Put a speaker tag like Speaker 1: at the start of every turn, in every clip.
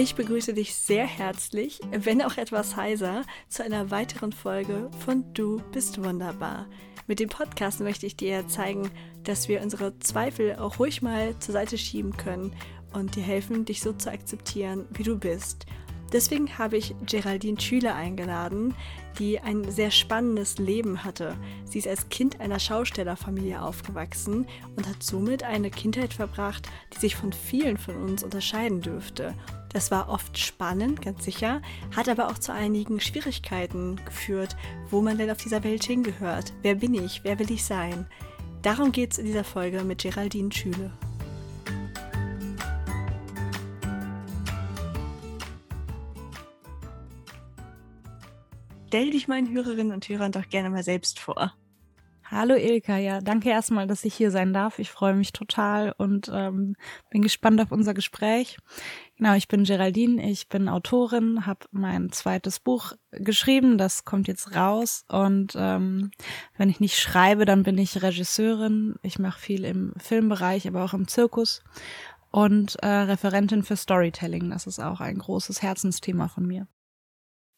Speaker 1: Ich begrüße dich sehr herzlich, wenn auch etwas heiser, zu einer weiteren Folge von Du bist wunderbar. Mit dem Podcast möchte ich dir zeigen, dass wir unsere Zweifel auch ruhig mal zur Seite schieben können und dir helfen, dich so zu akzeptieren, wie du bist. Deswegen habe ich Geraldine Schüler eingeladen, die ein sehr spannendes Leben hatte. Sie ist als Kind einer Schaustellerfamilie aufgewachsen und hat somit eine Kindheit verbracht, die sich von vielen von uns unterscheiden dürfte. Das war oft spannend, ganz sicher, hat aber auch zu einigen Schwierigkeiten geführt, wo man denn auf dieser Welt hingehört. Wer bin ich? Wer will ich sein? Darum geht es in dieser Folge mit Geraldine Schüle. Stell dich meinen Hörerinnen und Hörern doch gerne mal selbst vor.
Speaker 2: Hallo Ilka, ja, danke erstmal, dass ich hier sein darf. Ich freue mich total und ähm, bin gespannt auf unser Gespräch. Genau, ich bin Geraldine, ich bin Autorin, habe mein zweites Buch geschrieben, das kommt jetzt raus und ähm, wenn ich nicht schreibe, dann bin ich Regisseurin. Ich mache viel im Filmbereich, aber auch im Zirkus und äh, Referentin für Storytelling. Das ist auch ein großes Herzensthema von mir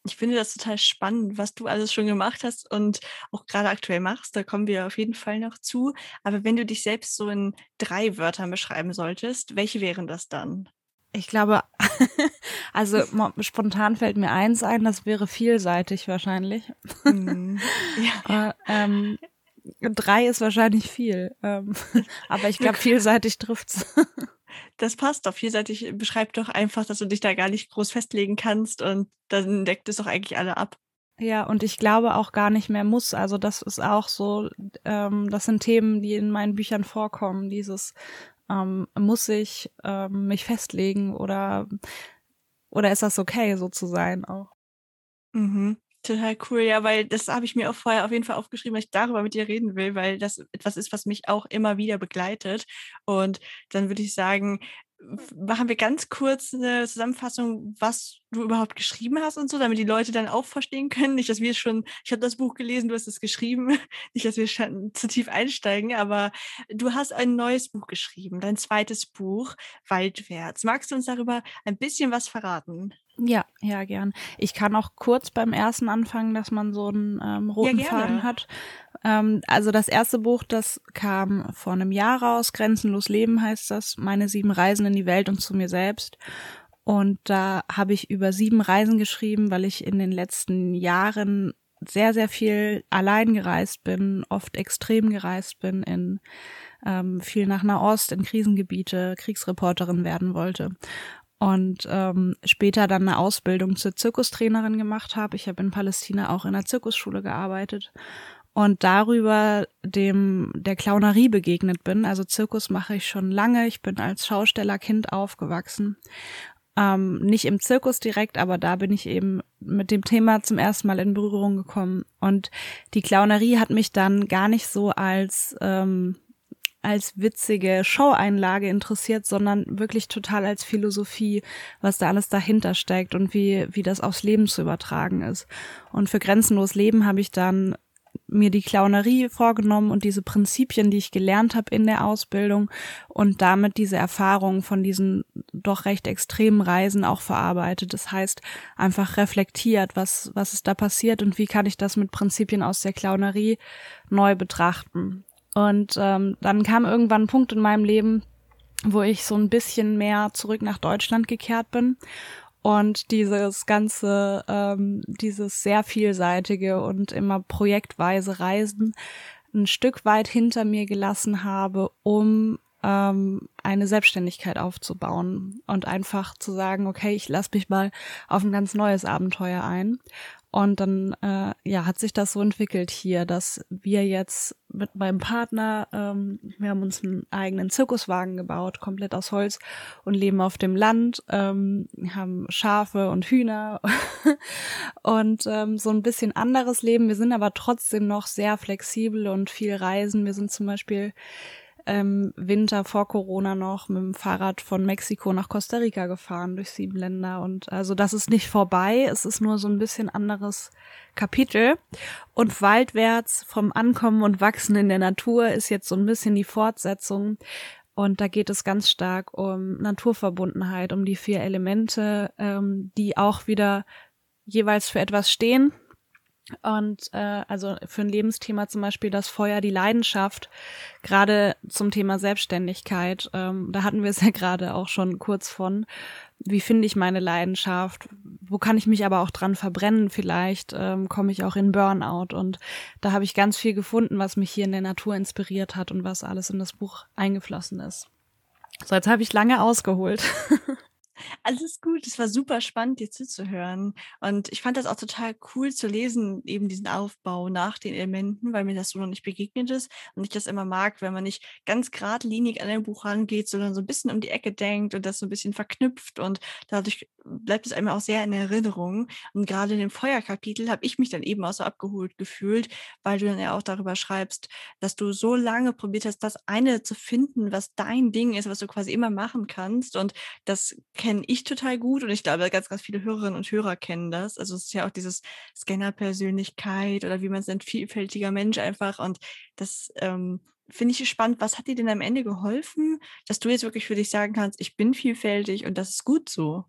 Speaker 1: ich finde das total spannend, was du alles schon gemacht hast und auch gerade aktuell machst. Da kommen wir auf jeden Fall noch zu. Aber wenn du dich selbst so in drei Wörtern beschreiben solltest, welche wären das dann?
Speaker 2: Ich glaube, also spontan fällt mir eins ein, das wäre vielseitig wahrscheinlich. Mm, ja. äh, ähm, drei ist wahrscheinlich viel, ähm, aber ich glaube, vielseitig trifft's.
Speaker 1: Das passt doch. Vielseitig beschreibt doch einfach, dass du dich da gar nicht groß festlegen kannst und dann deckt es doch eigentlich alle ab.
Speaker 2: Ja, und ich glaube auch gar nicht mehr muss. Also das ist auch so, ähm, das sind Themen, die in meinen Büchern vorkommen. Dieses ähm, muss ich ähm, mich festlegen oder oder ist das okay, so zu sein auch?
Speaker 1: Mhm. Total cool, ja, weil das habe ich mir auch vorher auf jeden Fall aufgeschrieben, weil ich darüber mit dir reden will, weil das etwas ist, was mich auch immer wieder begleitet. Und dann würde ich sagen, machen wir ganz kurz eine Zusammenfassung, was du überhaupt geschrieben hast und so, damit die Leute dann auch verstehen können. Nicht, dass wir schon, ich habe das Buch gelesen, du hast es geschrieben, nicht, dass wir schon zu tief einsteigen, aber du hast ein neues Buch geschrieben, dein zweites Buch, Waldwärts. Magst du uns darüber ein bisschen was verraten?
Speaker 2: Ja, ja, gern. Ich kann auch kurz beim ersten anfangen, dass man so einen ähm, roten ja, Faden hat. Ähm, also das erste Buch, das kam vor einem Jahr raus, Grenzenlos Leben heißt das, meine sieben Reisen in die Welt und zu mir selbst. Und da habe ich über sieben Reisen geschrieben, weil ich in den letzten Jahren sehr, sehr viel allein gereist bin, oft extrem gereist bin, in ähm, viel nach Nahost, in Krisengebiete, Kriegsreporterin werden wollte und ähm, später dann eine Ausbildung zur Zirkustrainerin gemacht habe. Ich habe in Palästina auch in der Zirkusschule gearbeitet und darüber dem der Clownerie begegnet bin. Also Zirkus mache ich schon lange. Ich bin als Schaustellerkind aufgewachsen. Ähm, nicht im Zirkus direkt, aber da bin ich eben mit dem Thema zum ersten Mal in Berührung gekommen. Und die Clownerie hat mich dann gar nicht so als ähm, als witzige Show-Einlage interessiert, sondern wirklich total als Philosophie, was da alles dahinter steckt und wie, wie das aufs Leben zu übertragen ist. Und für grenzenlos Leben habe ich dann mir die Clownerie vorgenommen und diese Prinzipien, die ich gelernt habe in der Ausbildung und damit diese Erfahrungen von diesen doch recht extremen Reisen auch verarbeitet. Das heißt, einfach reflektiert, was, was ist da passiert und wie kann ich das mit Prinzipien aus der Clownerie neu betrachten. Und ähm, dann kam irgendwann ein Punkt in meinem Leben, wo ich so ein bisschen mehr zurück nach Deutschland gekehrt bin und dieses ganze, ähm, dieses sehr vielseitige und immer projektweise Reisen ein Stück weit hinter mir gelassen habe, um ähm, eine Selbstständigkeit aufzubauen und einfach zu sagen, okay, ich lasse mich mal auf ein ganz neues Abenteuer ein. Und dann äh, ja, hat sich das so entwickelt hier, dass wir jetzt mit meinem Partner, ähm, wir haben uns einen eigenen Zirkuswagen gebaut, komplett aus Holz und leben auf dem Land, ähm, haben Schafe und Hühner und ähm, so ein bisschen anderes Leben. Wir sind aber trotzdem noch sehr flexibel und viel reisen. Wir sind zum Beispiel ähm, Winter vor Corona noch mit dem Fahrrad von Mexiko nach Costa Rica gefahren durch sieben Länder. Und also das ist nicht vorbei, es ist nur so ein bisschen anderes Kapitel. Und waldwärts vom Ankommen und Wachsen in der Natur ist jetzt so ein bisschen die Fortsetzung, Und da geht es ganz stark um Naturverbundenheit, um die vier Elemente, ähm, die auch wieder jeweils für etwas stehen. Und äh, also für ein Lebensthema zum Beispiel das Feuer, die Leidenschaft, gerade zum Thema Selbstständigkeit, ähm, da hatten wir es ja gerade auch schon kurz von. Wie finde ich meine Leidenschaft? Wo kann ich mich aber auch dran verbrennen? Vielleicht ähm, komme ich auch in Burnout. Und da habe ich ganz viel gefunden, was mich hier in der Natur inspiriert hat und was alles in das Buch eingeflossen ist. So, jetzt habe ich lange ausgeholt.
Speaker 1: Alles gut, es war super spannend, dir zuzuhören. Und ich fand das auch total cool zu lesen, eben diesen Aufbau nach den Elementen, weil mir das so noch nicht begegnet ist und ich das immer mag, wenn man nicht ganz geradlinig an ein Buch rangeht, sondern so ein bisschen um die Ecke denkt und das so ein bisschen verknüpft und dadurch bleibt es einem auch sehr in Erinnerung. Und gerade in dem Feuerkapitel habe ich mich dann eben auch so abgeholt gefühlt, weil du dann ja auch darüber schreibst, dass du so lange probiert hast, das eine zu finden, was dein Ding ist, was du quasi immer machen kannst. Und das kenne ich total gut und ich glaube, ganz, ganz viele Hörerinnen und Hörer kennen das. Also es ist ja auch dieses Scanner-Persönlichkeit oder wie man es nennt, vielfältiger Mensch einfach. Und das ähm, finde ich spannend. Was hat dir denn am Ende geholfen, dass du jetzt wirklich für dich sagen kannst, ich bin vielfältig und das ist gut so?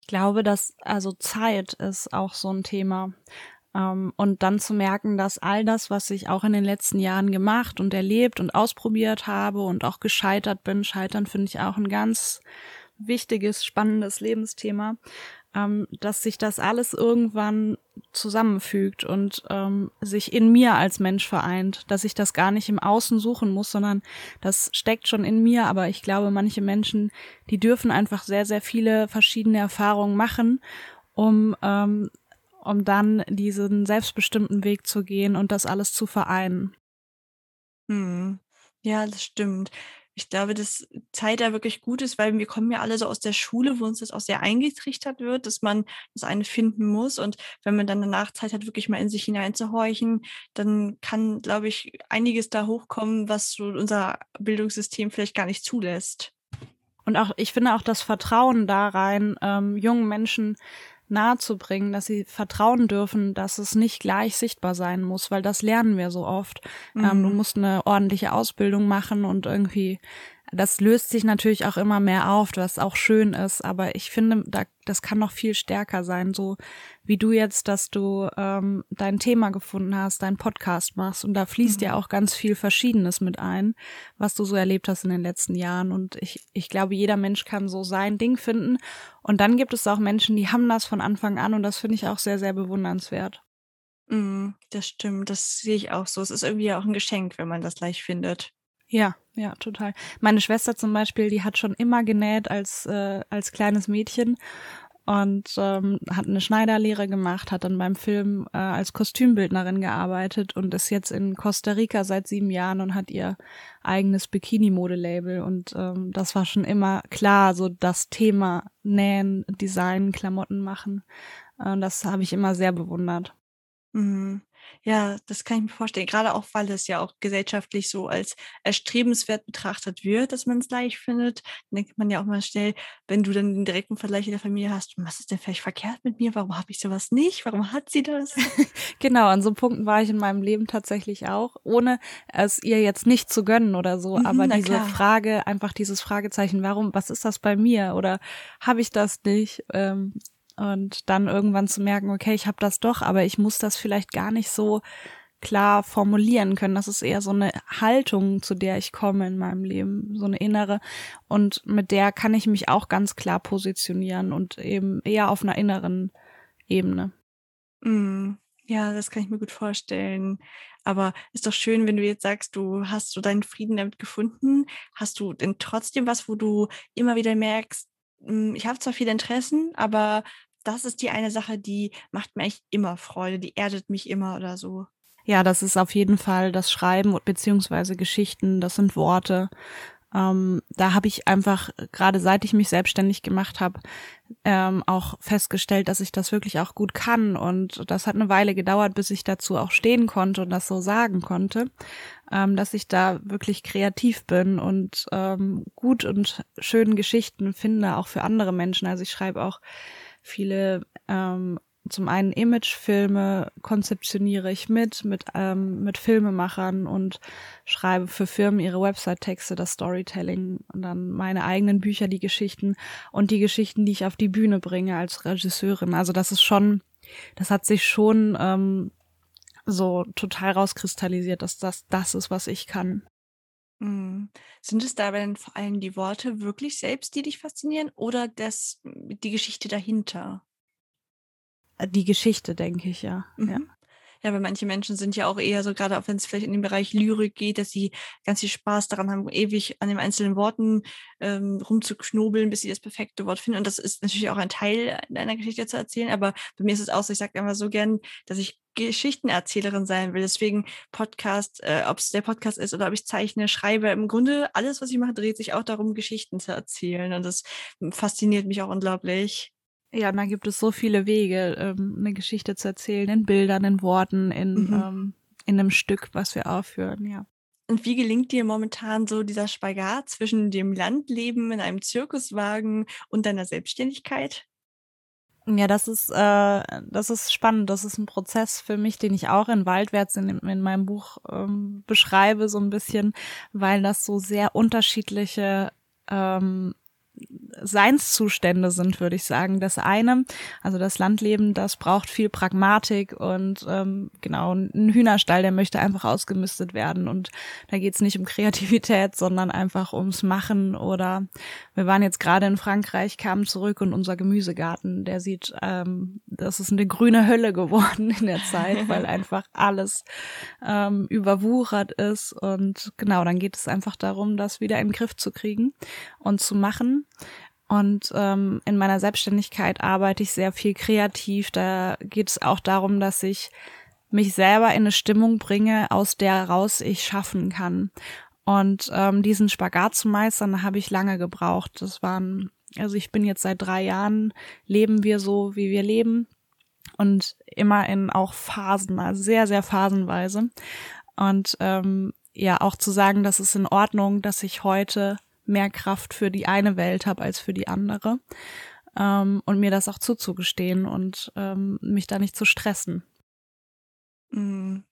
Speaker 2: Ich glaube, dass also Zeit ist auch so ein Thema. Ähm, und dann zu merken, dass all das, was ich auch in den letzten Jahren gemacht und erlebt und ausprobiert habe und auch gescheitert bin, scheitern finde ich auch ein ganz wichtiges, spannendes Lebensthema, ähm, dass sich das alles irgendwann zusammenfügt und ähm, sich in mir als Mensch vereint, dass ich das gar nicht im Außen suchen muss, sondern das steckt schon in mir. Aber ich glaube, manche Menschen, die dürfen einfach sehr, sehr viele verschiedene Erfahrungen machen, um ähm, um dann diesen selbstbestimmten Weg zu gehen und das alles zu vereinen.
Speaker 1: Hm. Ja, das stimmt ich glaube, dass Zeit da wirklich gut ist, weil wir kommen ja alle so aus der Schule, wo uns das auch sehr eingetrichtert wird, dass man das eine finden muss. Und wenn man dann danach Zeit hat, wirklich mal in sich hineinzuhorchen, dann kann, glaube ich, einiges da hochkommen, was so unser Bildungssystem vielleicht gar nicht zulässt.
Speaker 2: Und auch, ich finde auch das Vertrauen da rein, ähm, jungen Menschen nahezubringen, dass sie vertrauen dürfen, dass es nicht gleich sichtbar sein muss, weil das lernen wir so oft. Mhm. Ähm, du mhm. musst eine ordentliche Ausbildung machen und irgendwie das löst sich natürlich auch immer mehr auf, was auch schön ist, aber ich finde, da, das kann noch viel stärker sein, so wie du jetzt, dass du ähm, dein Thema gefunden hast, deinen Podcast machst und da fließt mhm. ja auch ganz viel Verschiedenes mit ein, was du so erlebt hast in den letzten Jahren und ich, ich glaube, jeder Mensch kann so sein Ding finden und dann gibt es auch Menschen, die haben das von Anfang an und das finde ich auch sehr, sehr bewundernswert.
Speaker 1: Mhm, das stimmt, das sehe ich auch so. Es ist irgendwie auch ein Geschenk, wenn man das gleich findet.
Speaker 2: Ja, ja, total. Meine Schwester zum Beispiel, die hat schon immer genäht als, äh, als kleines Mädchen und ähm, hat eine Schneiderlehre gemacht, hat dann beim Film äh, als Kostümbildnerin gearbeitet und ist jetzt in Costa Rica seit sieben Jahren und hat ihr eigenes Bikini-Modelabel und ähm, das war schon immer klar, so das Thema Nähen, Design, Klamotten machen. Äh, das habe ich immer sehr bewundert.
Speaker 1: Mhm. Ja, das kann ich mir vorstellen. Gerade auch, weil es ja auch gesellschaftlich so als erstrebenswert betrachtet wird, dass man es leicht findet. Dann denkt man ja auch mal schnell, wenn du dann den direkten Vergleich in der Familie hast, was ist denn vielleicht verkehrt mit mir? Warum habe ich sowas nicht? Warum hat sie das?
Speaker 2: genau, an so Punkten war ich in meinem Leben tatsächlich auch, ohne es ihr jetzt nicht zu gönnen oder so. Mhm, aber diese klar. Frage, einfach dieses Fragezeichen, warum, was ist das bei mir? Oder habe ich das nicht? Ähm, und dann irgendwann zu merken, okay, ich habe das doch, aber ich muss das vielleicht gar nicht so klar formulieren können. Das ist eher so eine Haltung, zu der ich komme in meinem Leben, so eine innere. Und mit der kann ich mich auch ganz klar positionieren und eben eher auf einer inneren Ebene.
Speaker 1: Mm, ja, das kann ich mir gut vorstellen. Aber ist doch schön, wenn du jetzt sagst, du hast so deinen Frieden damit gefunden. Hast du denn trotzdem was, wo du immer wieder merkst, hm, ich habe zwar viele Interessen, aber das ist die eine Sache, die macht mir echt immer Freude, die erdet mich immer oder so.
Speaker 2: Ja, das ist auf jeden Fall das Schreiben beziehungsweise Geschichten, das sind Worte. Ähm, da habe ich einfach, gerade seit ich mich selbstständig gemacht habe, ähm, auch festgestellt, dass ich das wirklich auch gut kann. Und das hat eine Weile gedauert, bis ich dazu auch stehen konnte und das so sagen konnte, ähm, dass ich da wirklich kreativ bin und ähm, gut und schöne Geschichten finde, auch für andere Menschen. Also ich schreibe auch viele ähm, zum einen Imagefilme konzeptioniere ich mit, mit, ähm, mit Filmemachern und schreibe für Firmen ihre Website-Texte, das Storytelling und dann meine eigenen Bücher, die Geschichten und die Geschichten, die ich auf die Bühne bringe als Regisseurin. Also das ist schon, das hat sich schon ähm, so total rauskristallisiert, dass das das ist, was ich kann.
Speaker 1: Mhm. Sind es dabei denn vor allem die Worte wirklich selbst, die dich faszinieren oder das, die Geschichte dahinter?
Speaker 2: Die Geschichte, denke ich, ja. Mhm. ja.
Speaker 1: Ja, weil manche Menschen sind ja auch eher so, gerade auch wenn es vielleicht in den Bereich Lyrik geht, dass sie ganz viel Spaß daran haben, ewig an den einzelnen Worten ähm, rumzuknobeln, bis sie das perfekte Wort finden. Und das ist natürlich auch ein Teil deiner Geschichte zu erzählen. Aber bei mir ist es auch so, ich sage immer so gern, dass ich Geschichtenerzählerin sein will. Deswegen Podcast, äh, ob es der Podcast ist oder ob ich zeichne, schreibe. Im Grunde alles, was ich mache, dreht sich auch darum, Geschichten zu erzählen. Und das fasziniert mich auch unglaublich.
Speaker 2: Ja, da gibt es so viele Wege, ähm, eine Geschichte zu erzählen, in Bildern, in Worten, in, mhm. ähm, in einem Stück, was wir aufführen, ja.
Speaker 1: Und wie gelingt dir momentan so dieser Spagat zwischen dem Landleben in einem Zirkuswagen und deiner Selbstständigkeit?
Speaker 2: Ja, das ist, äh, das ist spannend. Das ist ein Prozess für mich, den ich auch in Waldwärts in, in meinem Buch ähm, beschreibe, so ein bisschen, weil das so sehr unterschiedliche ähm, Seinszustände sind, würde ich sagen. Das eine, also das Landleben, das braucht viel Pragmatik und ähm, genau, ein Hühnerstall, der möchte einfach ausgemistet werden. Und da geht es nicht um Kreativität, sondern einfach ums Machen. Oder wir waren jetzt gerade in Frankreich, kamen zurück und unser Gemüsegarten, der sieht, ähm, das ist eine grüne Hölle geworden in der Zeit, weil einfach alles ähm, überwuchert ist. Und genau, dann geht es einfach darum, das wieder in den Griff zu kriegen und zu machen. Und ähm, in meiner Selbstständigkeit arbeite ich sehr viel kreativ. Da geht es auch darum, dass ich mich selber in eine Stimmung bringe, aus der heraus ich schaffen kann. Und ähm, diesen Spagat zu meistern, habe ich lange gebraucht. Das waren, also ich bin jetzt seit drei Jahren, leben wir so, wie wir leben. Und immer in auch Phasen, also sehr, sehr phasenweise. Und ähm, ja, auch zu sagen, das ist in Ordnung, dass ich heute mehr Kraft für die eine Welt habe als für die andere. Ähm, und mir das auch zuzugestehen und ähm, mich da nicht zu stressen.
Speaker 1: Mhm.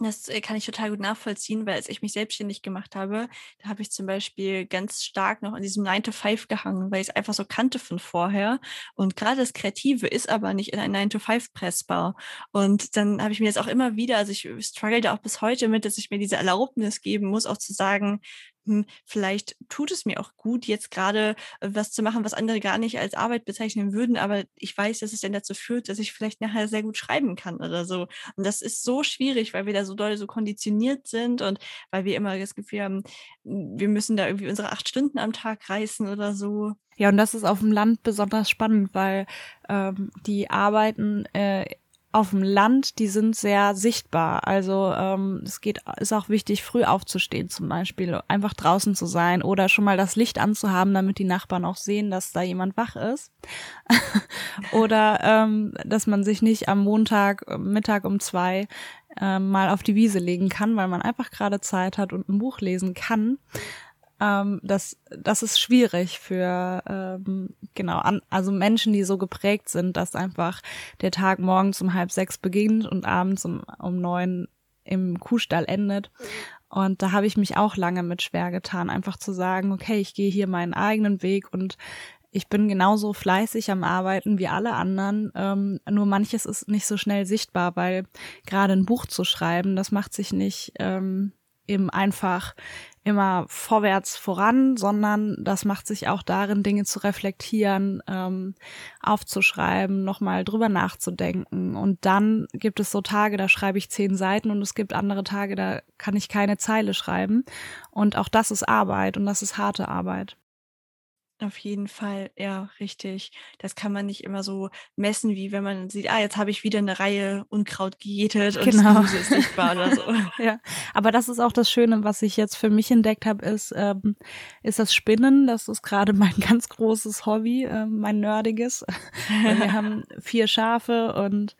Speaker 1: Das äh, kann ich total gut nachvollziehen, weil als ich mich selbstständig gemacht habe, da habe ich zum Beispiel ganz stark noch in diesem 9 to 5 gehangen, weil ich es einfach so kannte von vorher. Und gerade das Kreative ist aber nicht in ein 9 to 5 pressbar. Und dann habe ich mir jetzt auch immer wieder, also ich struggle da auch bis heute mit, dass ich mir diese Erlaubnis geben muss, auch zu sagen, hm, vielleicht tut es mir auch gut, jetzt gerade äh, was zu machen, was andere gar nicht als Arbeit bezeichnen würden, aber ich weiß, dass es dann dazu führt, dass ich vielleicht nachher sehr gut schreiben kann oder so. Und das ist so schwierig, weil wir da so doll so konditioniert sind und weil wir immer das Gefühl haben, wir müssen da irgendwie unsere acht Stunden am Tag reißen oder so.
Speaker 2: Ja, und das ist auf dem Land besonders spannend, weil ähm, die arbeiten äh, auf dem Land, die sind sehr sichtbar. Also ähm, es geht, ist auch wichtig, früh aufzustehen zum Beispiel, einfach draußen zu sein oder schon mal das Licht anzuhaben, damit die Nachbarn auch sehen, dass da jemand wach ist. oder ähm, dass man sich nicht am Montag Mittag um zwei äh, mal auf die Wiese legen kann, weil man einfach gerade Zeit hat und ein Buch lesen kann ähm, das, das ist schwierig für ähm, genau an, also Menschen, die so geprägt sind, dass einfach der Tag morgens um halb sechs beginnt und abends um, um neun im Kuhstall endet. Und da habe ich mich auch lange mit schwer getan, einfach zu sagen, okay, ich gehe hier meinen eigenen Weg und ich bin genauso fleißig am Arbeiten wie alle anderen. Ähm, nur manches ist nicht so schnell sichtbar, weil gerade ein Buch zu schreiben, das macht sich nicht ähm, eben einfach immer vorwärts voran, sondern das macht sich auch darin, Dinge zu reflektieren, ähm, aufzuschreiben, nochmal drüber nachzudenken. Und dann gibt es so Tage, da schreibe ich zehn Seiten und es gibt andere Tage, da kann ich keine Zeile schreiben. Und auch das ist Arbeit und das ist harte Arbeit.
Speaker 1: Auf jeden Fall, ja, richtig. Das kann man nicht immer so messen, wie wenn man sieht, ah, jetzt habe ich wieder eine Reihe Unkraut gejätet und genau. Gemüse ist sichtbar oder so.
Speaker 2: ja, aber das ist auch das Schöne, was ich jetzt für mich entdeckt habe, ist, ähm, ist das Spinnen. Das ist gerade mein ganz großes Hobby, äh, mein nerdiges. wir haben vier Schafe und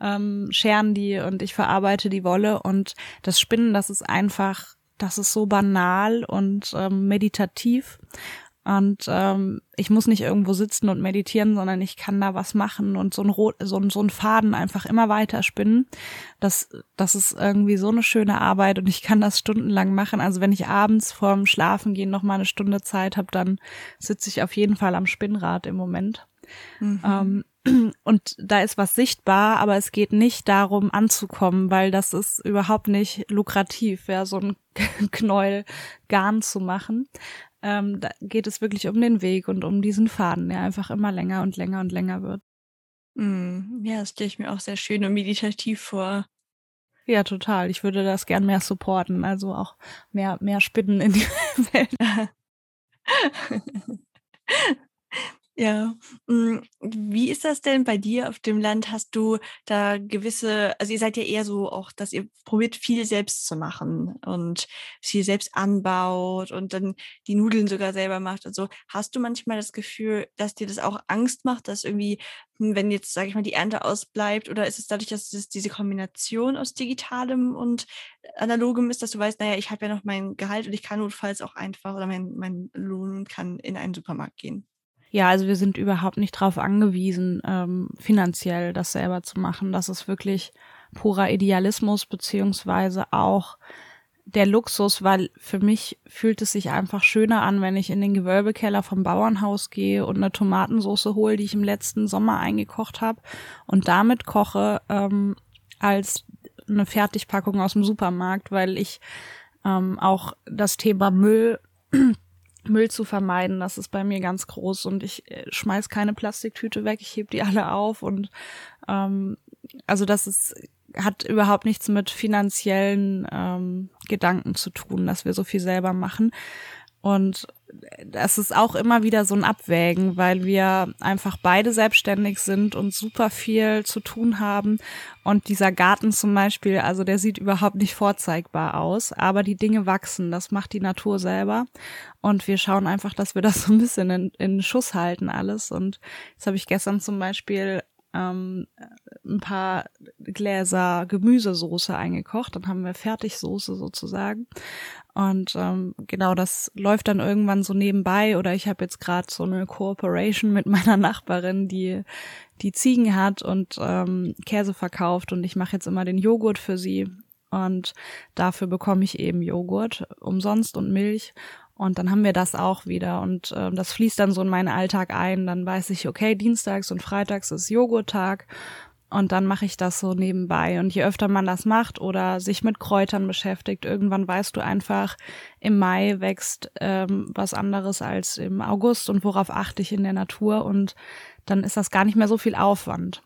Speaker 2: ähm, scheren die und ich verarbeite die Wolle und das Spinnen, das ist einfach, das ist so banal und ähm, meditativ Und ähm, ich muss nicht irgendwo sitzen und meditieren, sondern ich kann da was machen und so ein, Rot, so ein, so ein Faden einfach immer weiter spinnen. Das, das ist irgendwie so eine schöne Arbeit und ich kann das stundenlang machen. Also wenn ich abends vorm Schlafengehen noch mal eine Stunde Zeit habe, dann sitze ich auf jeden Fall am Spinnrad im Moment. Mhm. Ähm, und da ist was sichtbar, aber es geht nicht darum anzukommen, weil das ist überhaupt nicht lukrativ, ja, so ein Knäuel Garn zu machen. Ähm, da geht es wirklich um den Weg und um diesen Faden, der einfach immer länger und länger und länger wird.
Speaker 1: Mm, ja, das stelle ich mir auch sehr schön und meditativ vor.
Speaker 2: Ja, total. Ich würde das gern mehr supporten, also auch mehr, mehr Spinnen in die Welt.
Speaker 1: Ja. Hm, wie ist das denn bei dir auf dem Land? Hast du da gewisse, also ihr seid ja eher so auch, dass ihr probiert viel selbst zu machen und viel selbst anbaut und dann die Nudeln sogar selber macht und so. Hast du manchmal das Gefühl, dass dir das auch Angst macht, dass irgendwie, hm, wenn jetzt, sage ich mal, die Ernte ausbleibt oder ist es dadurch, dass es diese Kombination aus digitalem und analogem ist, dass du weißt, naja, ich habe ja noch mein Gehalt und ich kann notfalls auch einfach oder mein, mein Lohn kann in einen Supermarkt gehen?
Speaker 2: Ja, also wir sind überhaupt nicht darauf angewiesen, ähm, finanziell das selber zu machen. Das ist wirklich purer Idealismus beziehungsweise auch der Luxus, weil für mich fühlt es sich einfach schöner an, wenn ich in den Gewölbekeller vom Bauernhaus gehe und eine Tomatensauce hole, die ich im letzten Sommer eingekocht habe und damit koche, ähm, als eine Fertigpackung aus dem Supermarkt, weil ich ähm, auch das Thema Müll Müll zu vermeiden, das ist bei mir ganz groß und ich äh, schmeiß keine Plastiktüte weg, ich heb die alle auf und ähm, also das ist hat überhaupt nichts mit finanziellen ähm, Gedanken zu tun, dass wir so viel selber machen. Und das ist auch immer wieder so ein Abwägen, weil wir einfach beide selbstständig sind und super viel zu tun haben. Und dieser Garten zum Beispiel, also der sieht überhaupt nicht vorzeigbar aus, aber die Dinge wachsen. Das macht die Natur selber. Und wir schauen einfach, dass wir das so ein bisschen in, in Schuss halten alles. Und jetzt habe ich gestern zum Beispiel ähm, ein paar Gläser Gemüsesoße eingekocht. Dann haben wir Fertigsoße sozusagen. Und ähm, genau, das läuft dann irgendwann so nebenbei. Oder ich habe jetzt gerade so eine Cooperation mit meiner Nachbarin, die die Ziegen hat und ähm, Käse verkauft. Und ich mache jetzt immer den Joghurt für sie. Und dafür bekomme ich eben Joghurt umsonst und Milch. Und dann haben wir das auch wieder und äh, das fließt dann so in meinen Alltag ein. Dann weiß ich, okay, dienstags und freitags ist Joghurttag und dann mache ich das so nebenbei. Und je öfter man das macht oder sich mit Kräutern beschäftigt, irgendwann weißt du einfach, im Mai wächst ähm, was anderes als im August und worauf achte ich in der Natur und dann ist das gar nicht mehr so viel Aufwand.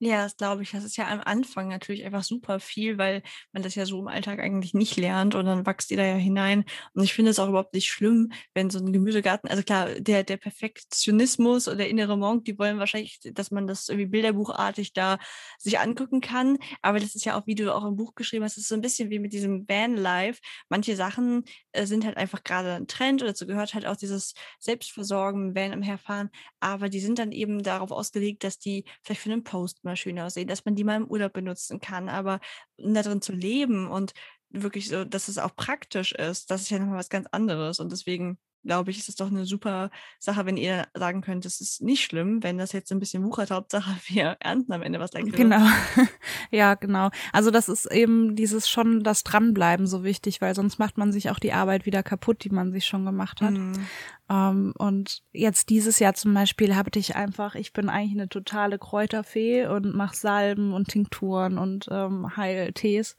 Speaker 1: Ja, das glaube ich. Das ist ja am Anfang natürlich einfach super viel, weil man das ja so im Alltag eigentlich nicht lernt und dann wächst ihr da ja hinein. Und ich finde es auch überhaupt nicht schlimm, wenn so ein Gemüsegarten, also klar, der, der Perfektionismus oder der innere Monk, die wollen wahrscheinlich, dass man das irgendwie bilderbuchartig da sich angucken kann. Aber das ist ja auch, wie du auch im Buch geschrieben hast, ist so ein bisschen wie mit diesem Van-Life. Manche Sachen äh, sind halt einfach gerade ein Trend oder dazu gehört halt auch dieses Selbstversorgen, Van am Herfahren. Aber die sind dann eben darauf ausgelegt, dass die vielleicht für einen Post mal schön aussehen, dass man die mal im Urlaub benutzen kann, aber da drin zu leben und wirklich so, dass es auch praktisch ist, das ist ja nochmal was ganz anderes und deswegen glaube ich, ist es doch eine super Sache, wenn ihr sagen könnt, es ist nicht schlimm, wenn das jetzt ein bisschen wuchert. Hauptsache, wir ernten am Ende was Leckeres.
Speaker 2: Genau. ja, genau. Also das ist eben dieses schon das Dranbleiben so wichtig, weil sonst macht man sich auch die Arbeit wieder kaputt, die man sich schon gemacht hat. Mhm. Ähm, und jetzt dieses Jahr zum Beispiel habe ich einfach, ich bin eigentlich eine totale Kräuterfee und mache Salben und Tinkturen und ähm, Heiltees.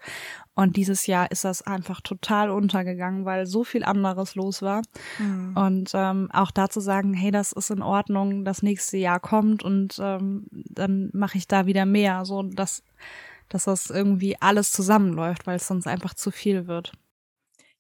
Speaker 2: Und dieses Jahr ist das einfach total untergegangen, weil so viel anderes los war. Mhm. Und ähm, auch dazu sagen, hey, das ist in Ordnung, das nächste Jahr kommt und ähm, dann mache ich da wieder mehr, so dass, dass das irgendwie alles zusammenläuft, weil es sonst einfach zu viel wird.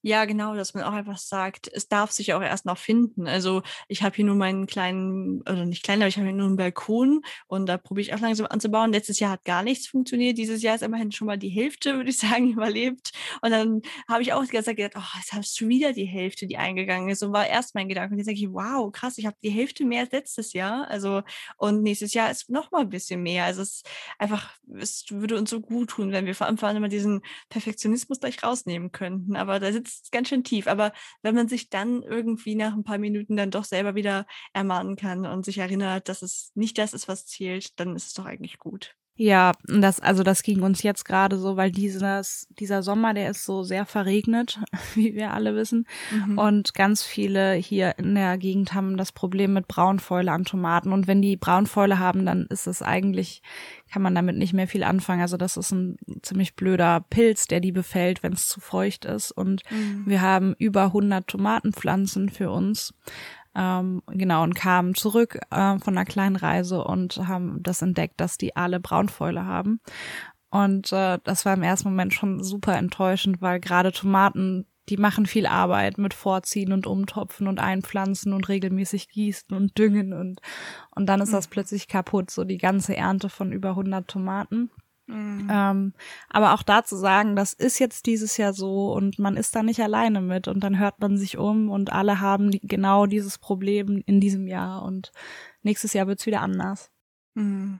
Speaker 1: Ja, genau, dass man auch einfach sagt, es darf sich auch erst noch finden. Also ich habe hier nur meinen kleinen, oder nicht kleinen, aber ich habe hier nur einen Balkon und da probiere ich auch langsam anzubauen. Letztes Jahr hat gar nichts funktioniert. Dieses Jahr ist immerhin schon mal die Hälfte, würde ich sagen, überlebt. Und dann habe ich auch die ganze Zeit gedacht, oh, jetzt hast du wieder die Hälfte, die eingegangen ist. Und war erst mein Gedanke. Und jetzt denke ich, wow, krass, ich habe die Hälfte mehr als letztes Jahr. Also, und nächstes Jahr ist noch mal ein bisschen mehr. Also es ist einfach, es würde uns so gut tun, wenn wir vor allem, vor allem immer diesen Perfektionismus gleich rausnehmen könnten. Aber da sitzt ist ganz schön tief. Aber wenn man sich dann irgendwie nach ein paar Minuten dann doch selber wieder ermahnen kann und sich erinnert, dass es nicht das ist, was zählt, dann ist es doch eigentlich gut.
Speaker 2: Ja, das, also das ging uns jetzt gerade so, weil dieses, dieser Sommer, der ist so sehr verregnet, wie wir alle wissen. Mhm. Und ganz viele hier in der Gegend haben das Problem mit Braunfäule an Tomaten. Und wenn die Braunfäule haben, dann ist es eigentlich, kann man damit nicht mehr viel anfangen. Also das ist ein ziemlich blöder Pilz, der die befällt, wenn es zu feucht ist. Und mhm. wir haben über 100 Tomatenpflanzen für uns. Ähm, genau, und kamen zurück äh, von einer kleinen Reise und haben das entdeckt, dass die alle Braunfäule haben. Und äh, das war im ersten Moment schon super enttäuschend, weil gerade Tomaten, die machen viel Arbeit mit Vorziehen und Umtopfen und Einpflanzen und regelmäßig gießen und düngen und, und dann ist das mhm. plötzlich kaputt, so die ganze Ernte von über 100 Tomaten. Mhm. Ähm, aber auch dazu sagen, das ist jetzt dieses Jahr so und man ist da nicht alleine mit und dann hört man sich um und alle haben die, genau dieses Problem in diesem Jahr und nächstes Jahr wird's wieder anders.
Speaker 1: Mhm.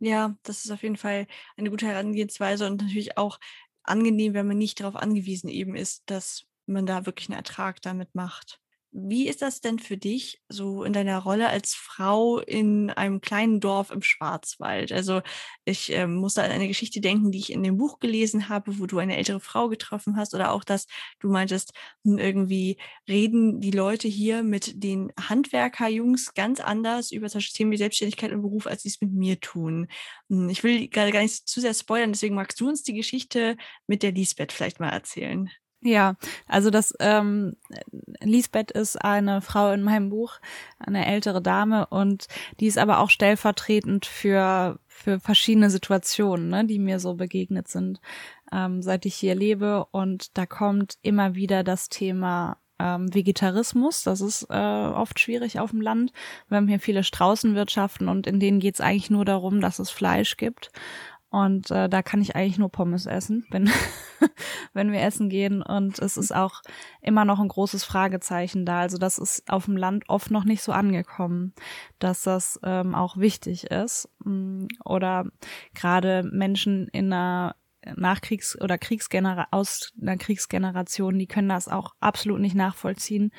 Speaker 1: Ja, das ist auf jeden Fall eine gute Herangehensweise und natürlich auch angenehm, wenn man nicht darauf angewiesen eben ist, dass man da wirklich einen Ertrag damit macht. Wie ist das denn für dich so in deiner Rolle als Frau in einem kleinen Dorf im Schwarzwald? Also ich äh, muss da an eine Geschichte denken, die ich in dem Buch gelesen habe, wo du eine ältere Frau getroffen hast oder auch, dass du meintest, hm, irgendwie reden die Leute hier mit den Handwerkerjungs ganz anders über solche Themen wie Selbstständigkeit und Beruf, als sie es mit mir tun. Hm, ich will gerade gar nicht zu sehr spoilern, deswegen magst du uns die Geschichte mit der Lisbeth vielleicht mal erzählen.
Speaker 2: Ja, also das ähm, Lisbeth ist eine Frau in meinem Buch, eine ältere Dame und die ist aber auch stellvertretend für für verschiedene Situationen, ne, die mir so begegnet sind, ähm, seit ich hier lebe und da kommt immer wieder das Thema ähm, Vegetarismus. Das ist äh, oft schwierig auf dem Land. Wir haben hier viele Straußenwirtschaften und in denen geht es eigentlich nur darum, dass es Fleisch gibt. Und äh, da kann ich eigentlich nur Pommes essen, wenn, wenn wir essen gehen. Und es ist auch immer noch ein großes Fragezeichen da. Also das ist auf dem Land oft noch nicht so angekommen, dass das ähm, auch wichtig ist. Mm, oder gerade Menschen in einer Nachkriegs- oder Kriegsgenera aus einer Kriegsgeneration, die können das auch absolut nicht nachvollziehen,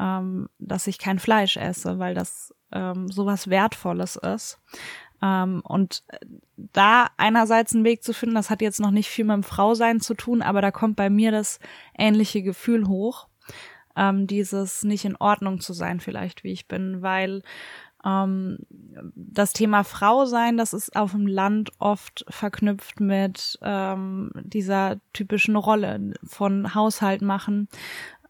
Speaker 2: ähm, dass ich kein Fleisch esse, weil das ähm, sowas Wertvolles ist. Ähm, und äh, da einerseits einen Weg zu finden, das hat jetzt noch nicht viel mit dem Frausein zu tun, aber da kommt bei mir das ähnliche Gefühl hoch, ähm, dieses nicht in Ordnung zu sein vielleicht, wie ich bin, weil ähm, das Thema Frau sein, das ist auf dem Land oft verknüpft mit ähm, dieser typischen Rolle von Haushalt machen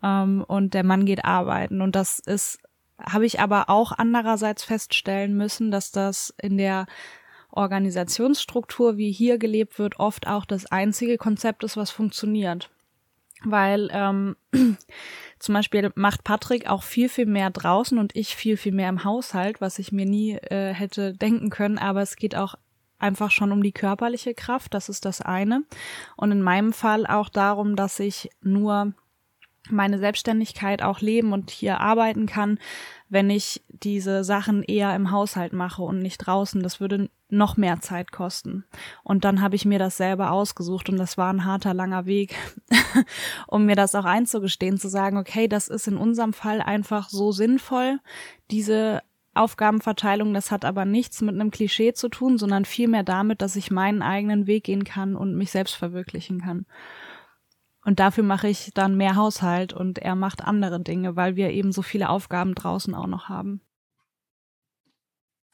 Speaker 2: ähm, und der Mann geht arbeiten. Und das ist habe ich aber auch andererseits feststellen müssen, dass das in der Organisationsstruktur, wie hier gelebt wird, oft auch das einzige Konzept ist, was funktioniert. Weil ähm, zum Beispiel macht Patrick auch viel, viel mehr draußen und ich viel, viel mehr im Haushalt, was ich mir nie äh, hätte denken können. Aber es geht auch einfach schon um die körperliche Kraft, das ist das eine. Und in meinem Fall auch darum, dass ich nur meine Selbstständigkeit auch leben und hier arbeiten kann, wenn ich diese Sachen eher im Haushalt mache und nicht draußen. Das würde noch mehr Zeit kosten. Und dann habe ich mir das selber ausgesucht und das war ein harter, langer Weg, um mir das auch einzugestehen, zu sagen, okay, das ist in unserem Fall einfach so sinnvoll, diese Aufgabenverteilung, das hat aber nichts mit einem Klischee zu tun, sondern vielmehr damit, dass ich meinen eigenen Weg gehen kann und mich selbst verwirklichen kann. Und dafür mache ich dann mehr Haushalt und er macht andere Dinge, weil wir eben so viele Aufgaben draußen auch noch haben.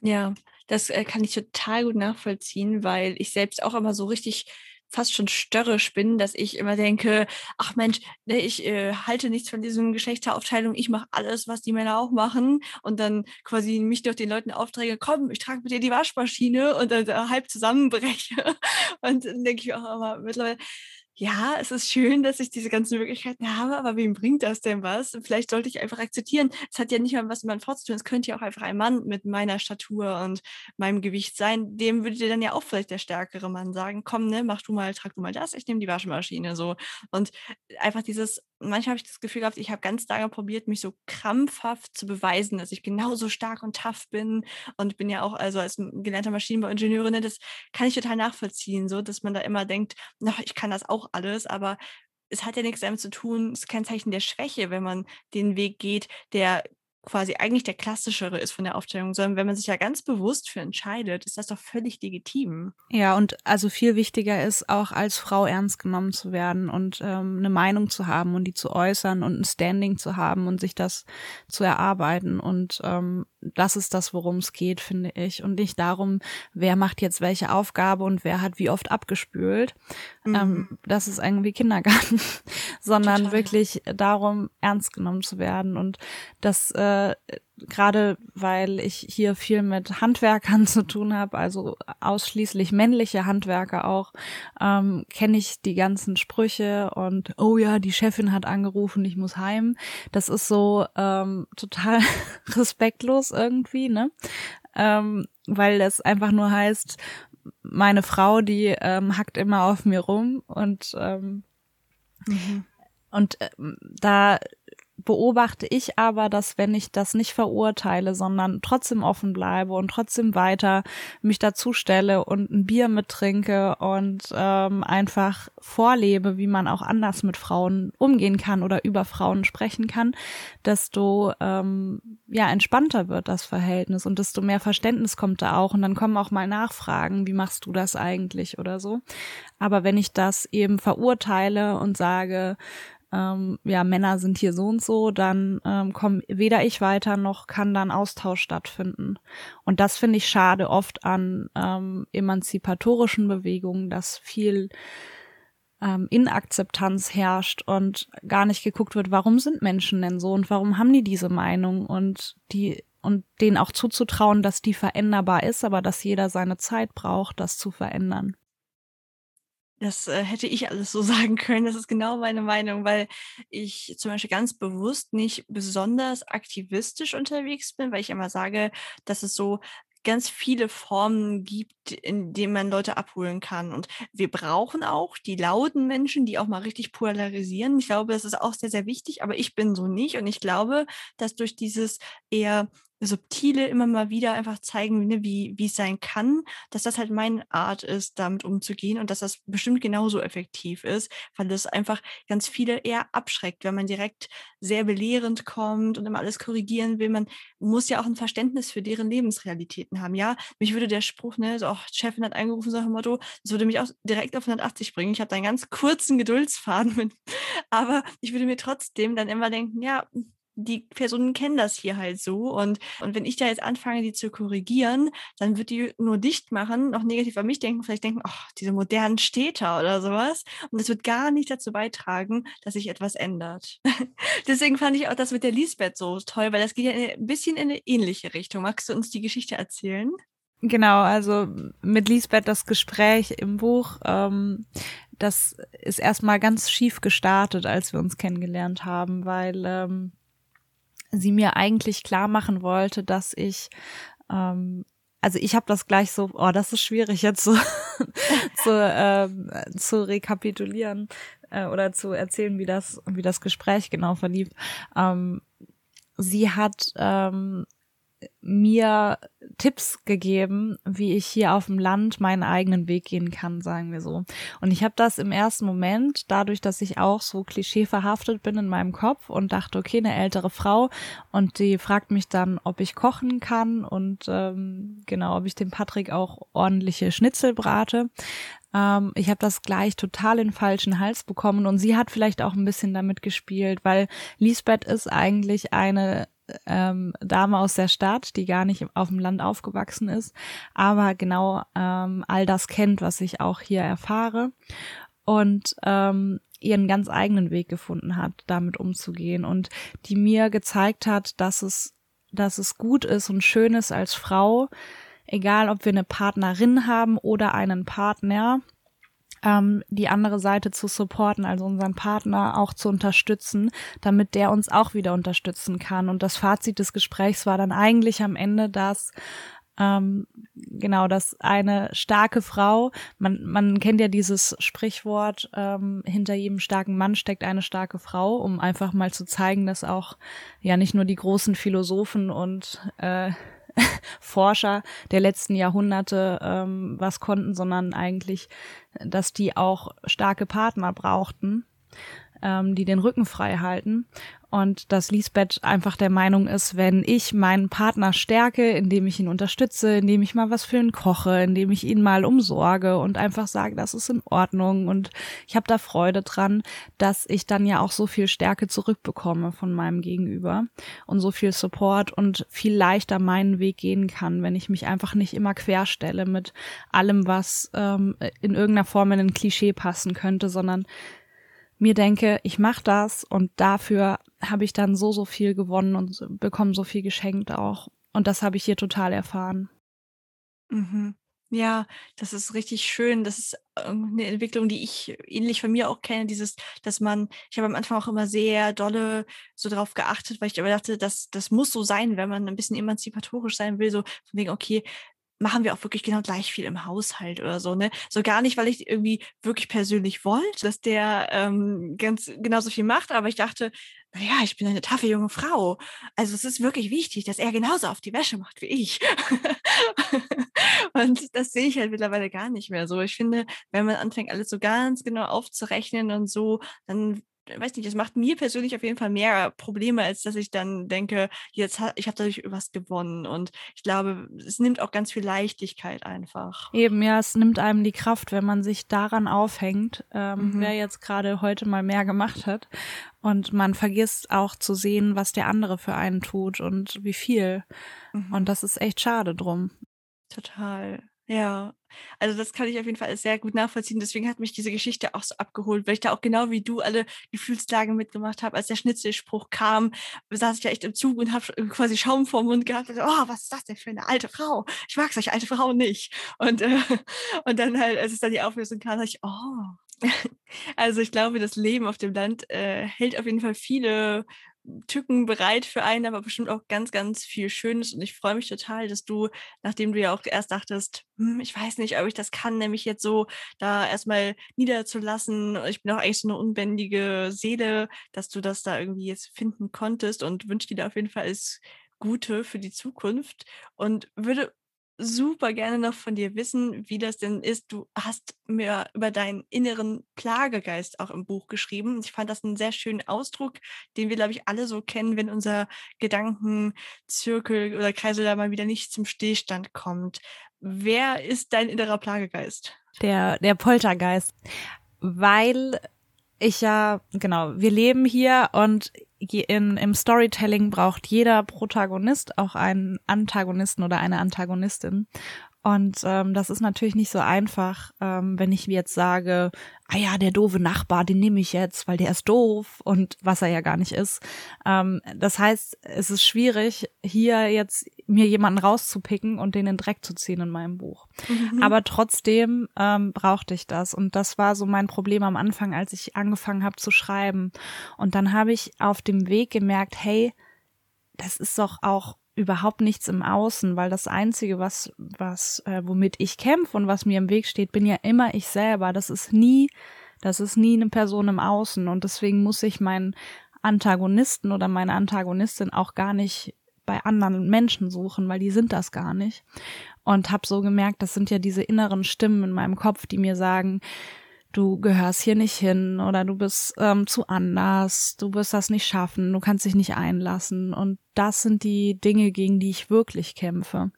Speaker 1: Ja, das äh, kann ich total gut nachvollziehen, weil ich selbst auch immer so richtig fast schon störrisch bin, dass ich immer denke, ach Mensch, ne, ich äh, halte nichts von diesen Geschlechteraufteilung, ich mache alles, was die Männer auch machen und dann quasi mich durch den Leuten Aufträge, komm, ich trage mit dir die Waschmaschine und dann äh, halb zusammenbreche und dann denke ich auch immer mittlerweile, ja, es ist schön, dass ich diese ganzen Möglichkeiten habe, aber wem bringt das denn was? Vielleicht sollte ich einfach akzeptieren, es hat ja nicht mal was mit meinem vorzutun, es könnte ja auch einfach ein Mann mit meiner Statur und meinem Gewicht sein, dem würde dir dann ja auch vielleicht der stärkere Mann sagen, komm, ne, mach du mal, trag du mal das, ich nehme die Waschmaschine, so. Und einfach dieses, manchmal habe ich das Gefühl gehabt, ich habe ganz lange probiert, mich so krampfhaft zu beweisen, dass ich genauso stark und tough bin und bin ja auch, also als gelernter Maschinenbauingenieurin, ne, das kann ich total nachvollziehen, so, dass man da immer denkt, na, ich kann das auch alles, aber es hat ja nichts damit zu tun, es ist kein Zeichen der Schwäche, wenn man den Weg geht, der quasi eigentlich der klassischere ist von der Aufstellung, sondern wenn man sich ja ganz bewusst für entscheidet, ist das doch völlig legitim.
Speaker 2: Ja, und also viel wichtiger ist auch als Frau ernst genommen zu werden und ähm, eine Meinung zu haben und die zu äußern und ein Standing zu haben und sich das zu erarbeiten. Und ähm, das ist das, worum es geht, finde ich. Und nicht darum, wer macht jetzt welche Aufgabe und wer hat wie oft abgespült. Ähm, mhm. Ähm, das ist irgendwie Kindergarten, sondern Total. wirklich darum, ernst genommen zu werden. Und das äh, gerade weil ich hier viel mit Handwerkern zu tun habe, also ausschließlich männliche Handwerker auch, ähm, kenne ich die ganzen Sprüche und oh ja, die Chefin hat angerufen, ich muss heim. Das ist so ähm, total respektlos irgendwie, ne? Ähm, weil das einfach nur heißt, meine Frau, die ähm, hackt immer auf mir rum und ähm, mhm. und äh, da beobachte ich aber, dass wenn ich das nicht verurteile, sondern trotzdem offen bleibe und trotzdem weiter mich dazu stelle und ein Bier mittrinke und ähm, einfach vorlebe, wie man auch anders mit Frauen umgehen kann oder über Frauen sprechen kann, desto ähm, ja entspannter wird das Verhältnis und desto mehr Verständnis kommt da auch und dann kommen auch mal Nachfragen, wie machst du das eigentlich oder so. Aber wenn ich das eben verurteile und sage, ähm, ja, Männer sind hier so und so, dann ähm, komme weder ich weiter noch kann dann Austausch stattfinden. Und das finde ich schade oft an ähm, emanzipatorischen Bewegungen, dass viel ähm, Inakzeptanz herrscht und gar nicht geguckt wird, warum sind Menschen denn so und warum haben die diese Meinung und die und denen auch zuzutrauen, dass die veränderbar ist, aber dass jeder seine Zeit braucht, das zu verändern.
Speaker 1: Das äh, hätte ich alles so sagen können. Das ist genau meine Meinung, weil ich zum Beispiel ganz bewusst nicht besonders aktivistisch unterwegs bin, weil ich immer sage, dass es so ganz viele Formen gibt, in denen man Leute abholen kann. Und wir brauchen auch die lauten Menschen, die auch mal richtig polarisieren. Ich glaube, das ist auch sehr, sehr wichtig, aber ich bin so nicht. Und ich glaube, dass durch dieses eher subtile immer mal wieder einfach zeigen, ne, wie, es sein kann, dass das halt meine Art ist, damit umzugehen und dass das bestimmt genauso effektiv ist, weil es einfach ganz viele eher abschreckt, wenn man direkt sehr belehrend kommt und immer alles korrigieren will. Man muss ja auch ein Verständnis für deren Lebensrealitäten haben. Ja, mich würde der Spruch, ne, so, oh, Chefin hat eingerufen, so Motto, das würde mich auch direkt auf 180 bringen. Ich habe da einen ganz kurzen Geduldsfaden mit, aber ich würde mir trotzdem dann immer denken, ja, die Personen kennen das hier halt so. Und, und wenn ich da jetzt anfange, die zu korrigieren, dann wird die nur dicht machen, noch negativ an mich denken, vielleicht denken, oh, diese modernen Städter oder sowas. Und das wird gar nicht dazu beitragen, dass sich etwas ändert. Deswegen fand ich auch das mit der Lisbeth so toll, weil das geht ja ein bisschen in eine ähnliche Richtung. Magst du uns die Geschichte erzählen?
Speaker 2: Genau, also mit Lisbeth das Gespräch im Buch, ähm, das ist erstmal ganz schief gestartet, als wir uns kennengelernt haben, weil ähm, sie mir eigentlich klar machen wollte, dass ich ähm, also ich habe das gleich so, oh, das ist schwierig jetzt so zu, ähm, zu rekapitulieren äh, oder zu erzählen, wie das, wie das Gespräch genau verlief. Ähm, sie hat ähm, mir Tipps gegeben, wie ich hier auf dem Land meinen eigenen Weg gehen kann, sagen wir so. Und ich habe das im ersten Moment, dadurch, dass ich auch so klischeeverhaftet bin in meinem Kopf und dachte, okay, eine ältere Frau und die fragt mich dann, ob ich kochen kann und ähm, genau, ob ich dem Patrick auch ordentliche Schnitzel brate. Ähm, ich habe das gleich total in falschen Hals bekommen und sie hat vielleicht auch ein bisschen damit gespielt, weil Lisbeth ist eigentlich eine ähm, Dame aus der Stadt, die gar nicht auf dem Land aufgewachsen ist, aber genau ähm, all das kennt, was ich auch hier erfahre und ähm, ihren ganz eigenen Weg gefunden hat, damit umzugehen und die mir gezeigt hat, dass es, dass es gut ist und schön ist als Frau, egal ob wir eine Partnerin haben oder einen Partner, ähm, die andere Seite zu supporten, also unseren Partner auch zu unterstützen, damit der uns auch wieder unterstützen kann. Und das Fazit des Gesprächs war dann eigentlich am Ende, dass ähm, genau, dass eine starke Frau, man, man kennt ja dieses Sprichwort, ähm, hinter jedem starken Mann steckt eine starke Frau, um einfach mal zu zeigen, dass auch ja nicht nur die großen Philosophen und äh, Forscher der letzten Jahrhunderte ähm, was konnten, sondern eigentlich, dass die auch starke Partner brauchten. Ähm, die den Rücken frei halten. Und dass Lisbeth einfach der Meinung ist, wenn ich meinen Partner stärke, indem ich ihn unterstütze, indem ich mal was für ihn koche, indem ich ihn mal umsorge und einfach sage, das ist in Ordnung und ich habe da Freude dran, dass ich dann ja auch so viel Stärke zurückbekomme von meinem Gegenüber und so viel Support und viel leichter meinen Weg gehen kann, wenn ich mich einfach nicht immer querstelle mit allem, was ähm, in irgendeiner Form in ein Klischee passen könnte, sondern mir denke, ich mache das und dafür habe ich dann so, so viel gewonnen und bekomme so viel geschenkt auch. Und das habe ich hier total erfahren.
Speaker 1: Mhm. Ja, das ist richtig schön. Das ist eine Entwicklung, die ich ähnlich von mir auch kenne. Dieses, dass man, ich habe am Anfang auch immer sehr dolle so darauf geachtet, weil ich aber dachte, das, das muss so sein, wenn man ein bisschen emanzipatorisch sein will. So von wegen, okay, machen wir auch wirklich genau gleich viel im Haushalt oder so, ne? So gar nicht, weil ich irgendwie wirklich persönlich wollte, dass der ähm, ganz genauso viel macht, aber ich dachte, naja, ich bin eine taffe junge Frau. Also es ist wirklich wichtig, dass er genauso auf die Wäsche macht wie ich. und das sehe ich halt mittlerweile gar nicht mehr so. Ich finde, wenn man anfängt, alles so ganz genau aufzurechnen und so, dann weiß nicht, es macht mir persönlich auf jeden Fall mehr Probleme, als dass ich dann denke, jetzt ich habe dadurch was gewonnen. Und ich glaube, es nimmt auch ganz viel Leichtigkeit einfach.
Speaker 2: Eben, ja, es nimmt einem die Kraft, wenn man sich daran aufhängt, ähm, mhm. wer jetzt gerade heute mal mehr gemacht hat. Und man vergisst auch zu sehen, was der andere für einen tut und wie viel. Mhm. Und das ist echt schade drum.
Speaker 1: Total. Ja, also das kann ich auf jeden Fall sehr gut nachvollziehen. Deswegen hat mich diese Geschichte auch so abgeholt, weil ich da auch genau wie du alle Gefühlslagen mitgemacht habe. Als der Schnitzelspruch kam, saß ich ja echt im Zug und habe quasi Schaum vor Mund gehabt. Und oh, was ist das denn für eine alte Frau? Ich mag solche alte Frauen nicht. Und, äh, und dann halt, als es dann die Auflösung kam, dachte ich, oh. Also ich glaube, das Leben auf dem Land äh, hält auf jeden Fall viele Tücken bereit für einen, aber bestimmt auch ganz, ganz viel Schönes. Und ich freue mich total, dass du, nachdem du ja auch erst dachtest, hm, ich weiß nicht, ob ich das kann, nämlich jetzt so da erstmal niederzulassen. Ich bin auch eigentlich so eine unbändige Seele, dass du das da irgendwie jetzt finden konntest und wünsche dir da auf jeden Fall alles Gute für die Zukunft und würde super gerne noch von dir wissen, wie das denn ist. Du hast mir über deinen inneren Plagegeist auch im Buch geschrieben. Ich fand das einen sehr schönen Ausdruck, den wir, glaube ich, alle so kennen, wenn unser Gedankenzirkel oder Kreisel da mal wieder nicht zum Stillstand kommt. Wer ist dein innerer Plagegeist?
Speaker 2: Der, der Poltergeist. Weil ich ja, genau, wir leben hier und in, im Storytelling braucht jeder Protagonist auch einen Antagonisten oder eine Antagonistin. Und ähm, das ist natürlich nicht so einfach, ähm, wenn ich jetzt sage, ah ja, der doofe Nachbar, den nehme ich jetzt, weil der ist doof und was er ja gar nicht ist. Ähm, das heißt, es ist schwierig, hier jetzt mir jemanden rauszupicken und den in den Dreck zu ziehen in meinem Buch. Mhm. Aber trotzdem ähm, brauchte ich das. Und das war so mein Problem am Anfang, als ich angefangen habe zu schreiben. Und dann habe ich auf dem Weg gemerkt, hey, das ist doch auch überhaupt nichts im Außen, weil das Einzige, was, was, äh, womit ich kämpfe und was mir im Weg steht, bin ja immer ich selber. Das ist nie, das ist nie eine Person im Außen und deswegen muss ich meinen Antagonisten oder meine Antagonistin auch gar nicht bei anderen Menschen suchen, weil die sind das gar nicht. Und habe so gemerkt, das sind ja diese inneren Stimmen in meinem Kopf, die mir sagen, du gehörst hier nicht hin oder du bist ähm, zu anders, du wirst das nicht schaffen, du kannst dich nicht einlassen. Und das sind die Dinge, gegen die ich wirklich kämpfe.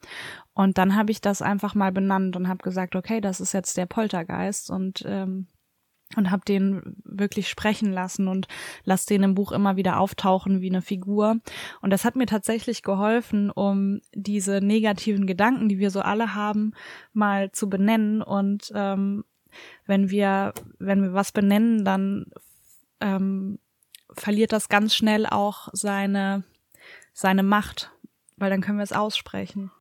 Speaker 2: Und dann habe ich das einfach mal benannt und habe gesagt, okay, das ist jetzt der Poltergeist und ähm, und habe den wirklich sprechen lassen und lass den im Buch immer wieder auftauchen wie eine Figur. Und das hat mir tatsächlich geholfen, um diese negativen Gedanken, die wir so alle haben, mal zu benennen und ähm, wenn wir, wenn wir was benennen, dann ähm, verliert das ganz schnell auch seine, seine Macht, weil dann können wir es aussprechen.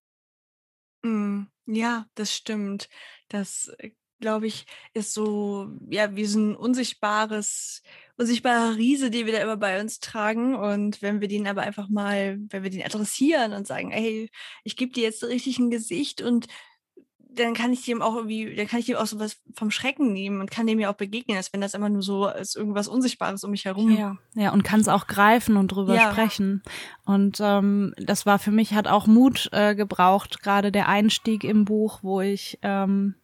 Speaker 1: Mm, ja, das stimmt. Das, äh, glaube ich, ist so, ja, wie so ein unsichtbares, unsichtbarer Riese, den wir da immer bei uns tragen. Und wenn wir den aber einfach mal, wenn wir den adressieren und sagen, hey, ich gebe dir jetzt richtig ein Gesicht und dann kann ich dem auch irgendwie, dann kann ich dem auch sowas vom Schrecken nehmen und kann dem ja auch begegnen, als wenn das immer nur so ist, irgendwas Unsichtbares um mich herum.
Speaker 2: Ja, ja, und kann es auch greifen und drüber ja. sprechen. Und ähm, das war für mich, hat auch Mut äh, gebraucht, gerade der Einstieg im Buch, wo ich ähm,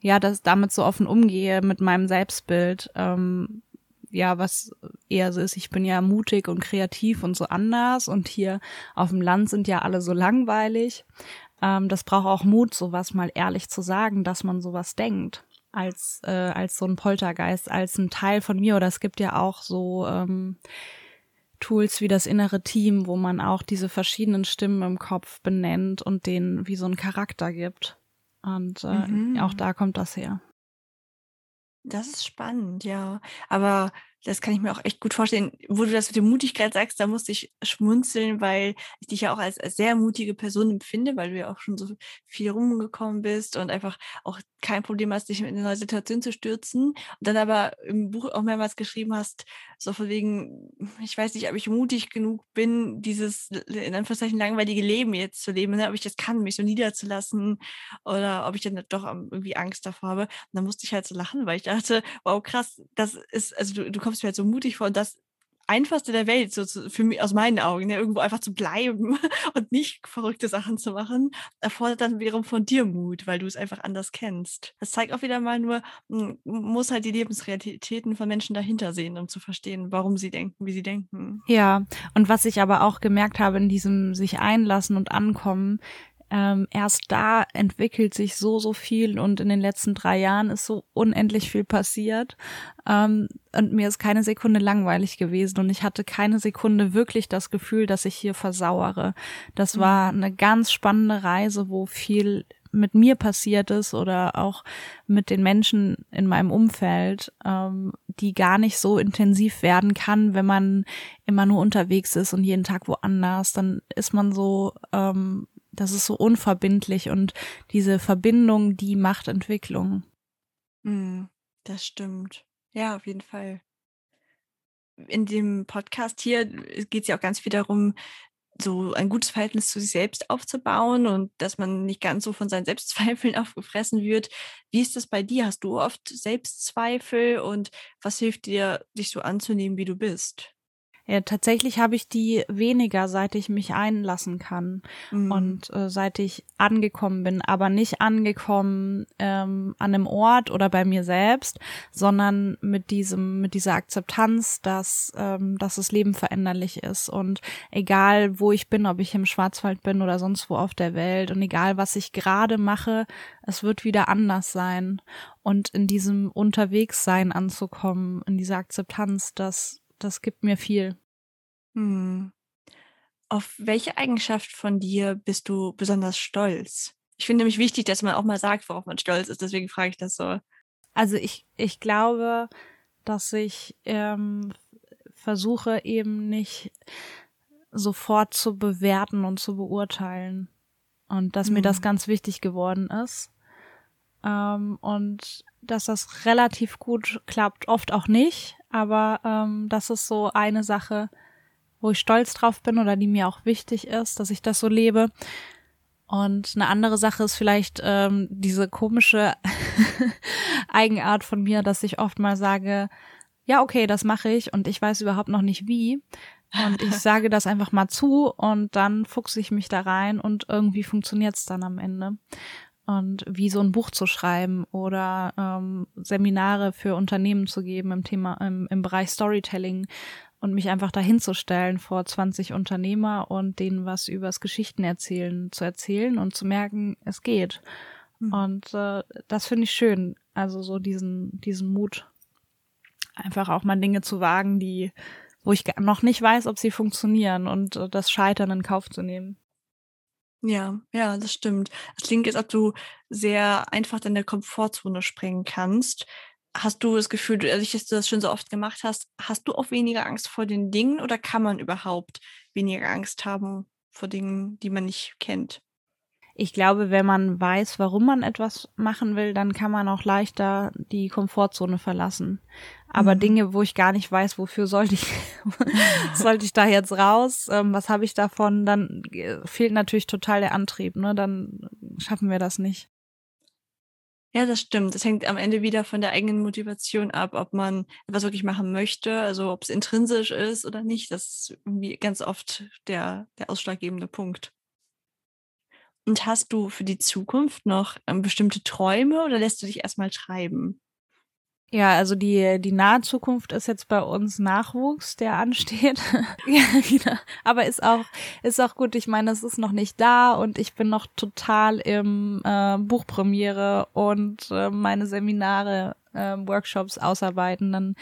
Speaker 2: ja das damit so offen umgehe mit meinem Selbstbild. Ähm, ja, was eher so ist, ich bin ja mutig und kreativ und so anders und hier auf dem Land sind ja alle so langweilig. Ähm, das braucht auch Mut, sowas mal ehrlich zu sagen, dass man sowas denkt als äh, als so ein Poltergeist, als ein Teil von mir. Oder es gibt ja auch so ähm, Tools wie das innere Team, wo man auch diese verschiedenen Stimmen im Kopf benennt und denen wie so einen Charakter gibt. Und äh, mhm. auch da kommt das her.
Speaker 1: Das ist spannend, ja. Aber das kann ich mir auch echt gut vorstellen. Wo du das mit der Mutigkeit sagst, da musste ich schmunzeln, weil ich dich ja auch als, als sehr mutige Person empfinde, weil du ja auch schon so viel rumgekommen bist und einfach auch kein Problem hast, dich in eine neue Situation zu stürzen. Und dann aber im Buch auch mehrmals geschrieben hast, so von wegen, ich weiß nicht, ob ich mutig genug bin, dieses in Anführungszeichen langweilige Leben jetzt zu leben, ne? ob ich das kann, mich so niederzulassen oder ob ich dann doch irgendwie Angst davor habe. Und dann musste ich halt so lachen, weil ich dachte, wow, krass, das ist, also du, du kommst mir halt so mutig vor, das einfachste der Welt, so zu, für mich aus meinen Augen, ne, irgendwo einfach zu bleiben und nicht verrückte Sachen zu machen, erfordert dann wiederum von dir Mut, weil du es einfach anders kennst. Das zeigt auch wieder mal nur, man muss halt die Lebensrealitäten von Menschen dahinter sehen, um zu verstehen, warum sie denken, wie sie denken.
Speaker 2: Ja, und was ich aber auch gemerkt habe in diesem sich einlassen und ankommen, ähm, erst da entwickelt sich so, so viel und in den letzten drei Jahren ist so unendlich viel passiert. Ähm, und mir ist keine Sekunde langweilig gewesen und ich hatte keine Sekunde wirklich das Gefühl, dass ich hier versauere. Das mhm. war eine ganz spannende Reise, wo viel mit mir passiert ist oder auch mit den Menschen in meinem Umfeld, ähm, die gar nicht so intensiv werden kann, wenn man immer nur unterwegs ist und jeden Tag woanders. Dann ist man so ähm, das ist so unverbindlich und diese Verbindung, die macht Entwicklung.
Speaker 1: Mm, das stimmt. Ja, auf jeden Fall. In dem Podcast hier geht es ja auch ganz viel darum, so ein gutes Verhältnis zu sich selbst aufzubauen und dass man nicht ganz so von seinen Selbstzweifeln aufgefressen wird. Wie ist das bei dir? Hast du oft Selbstzweifel und was hilft dir, dich so anzunehmen, wie du bist?
Speaker 2: Ja, tatsächlich habe ich die weniger, seit ich mich einlassen kann mhm. und äh, seit ich angekommen bin, aber nicht angekommen ähm, an einem Ort oder bei mir selbst, sondern mit diesem, mit dieser Akzeptanz, dass, ähm, dass das Leben veränderlich ist und egal wo ich bin, ob ich im Schwarzwald bin oder sonst wo auf der Welt und egal was ich gerade mache, es wird wieder anders sein und in diesem Unterwegssein anzukommen, in dieser Akzeptanz, dass das gibt mir viel.
Speaker 1: Hm. Auf welche Eigenschaft von dir bist du besonders stolz? Ich finde nämlich wichtig, dass man auch mal sagt, worauf man stolz ist. Deswegen frage ich das so.
Speaker 2: Also ich, ich glaube, dass ich ähm, versuche eben nicht sofort zu bewerten und zu beurteilen. Und dass hm. mir das hm. ganz wichtig geworden ist. Ähm, und dass das relativ gut klappt, oft auch nicht, aber ähm, das ist so eine Sache, wo ich stolz drauf bin oder die mir auch wichtig ist, dass ich das so lebe. Und eine andere Sache ist vielleicht ähm, diese komische Eigenart von mir, dass ich oft mal sage, ja, okay, das mache ich und ich weiß überhaupt noch nicht wie. Und ich sage das einfach mal zu und dann fuchse ich mich da rein und irgendwie funktioniert's dann am Ende und wie so ein Buch zu schreiben oder ähm, Seminare für Unternehmen zu geben im Thema im, im Bereich Storytelling und mich einfach dahinzustellen vor 20 Unternehmer und denen was übers Geschichtenerzählen zu erzählen und zu merken, es geht. Mhm. Und äh, das finde ich schön. Also so diesen diesen Mut, einfach auch mal Dinge zu wagen, die wo ich noch nicht weiß, ob sie funktionieren und äh, das Scheitern in Kauf zu nehmen.
Speaker 1: Ja, ja, das stimmt. Es klingt, als ob du sehr einfach deine Komfortzone sprengen kannst. Hast du das Gefühl, dadurch, dass du das schon so oft gemacht hast, hast du auch weniger Angst vor den Dingen oder kann man überhaupt weniger Angst haben vor Dingen, die man nicht kennt?
Speaker 2: Ich glaube, wenn man weiß, warum man etwas machen will, dann kann man auch leichter die Komfortzone verlassen. Aber mhm. Dinge, wo ich gar nicht weiß, wofür sollte ich, sollte ich da jetzt raus, ähm, was habe ich davon, dann äh, fehlt natürlich total der Antrieb, ne? Dann schaffen wir das nicht.
Speaker 1: Ja, das stimmt. Das hängt am Ende wieder von der eigenen Motivation ab, ob man etwas wirklich machen möchte, also ob es intrinsisch ist oder nicht. Das ist irgendwie ganz oft der, der ausschlaggebende Punkt. Und hast du für die Zukunft noch ähm, bestimmte Träume oder lässt du dich erstmal treiben?
Speaker 2: Ja, also die, die nahe Zukunft ist jetzt bei uns Nachwuchs, der ansteht. ja, genau. Aber ist auch, ist auch gut. Ich meine, es ist noch nicht da und ich bin noch total im äh, Buchpremiere und äh, meine Seminare, äh, Workshops ausarbeiten, dann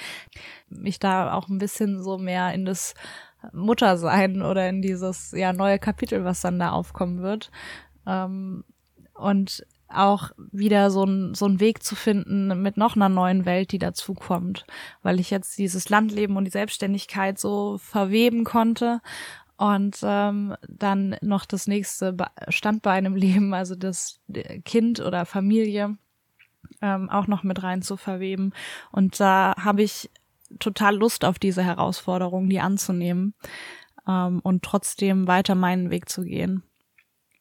Speaker 2: mich da auch ein bisschen so mehr in das Muttersein oder in dieses ja neue Kapitel, was dann da aufkommen wird. Ähm, und auch wieder so ein, so ein Weg zu finden mit noch einer neuen Welt, die dazukommt, weil ich jetzt dieses Landleben und die Selbstständigkeit so verweben konnte und ähm, dann noch das nächste Standbein im Leben, also das Kind oder Familie, ähm, auch noch mit rein zu verweben. Und da habe ich total Lust auf diese Herausforderung, die anzunehmen ähm, und trotzdem weiter meinen Weg zu gehen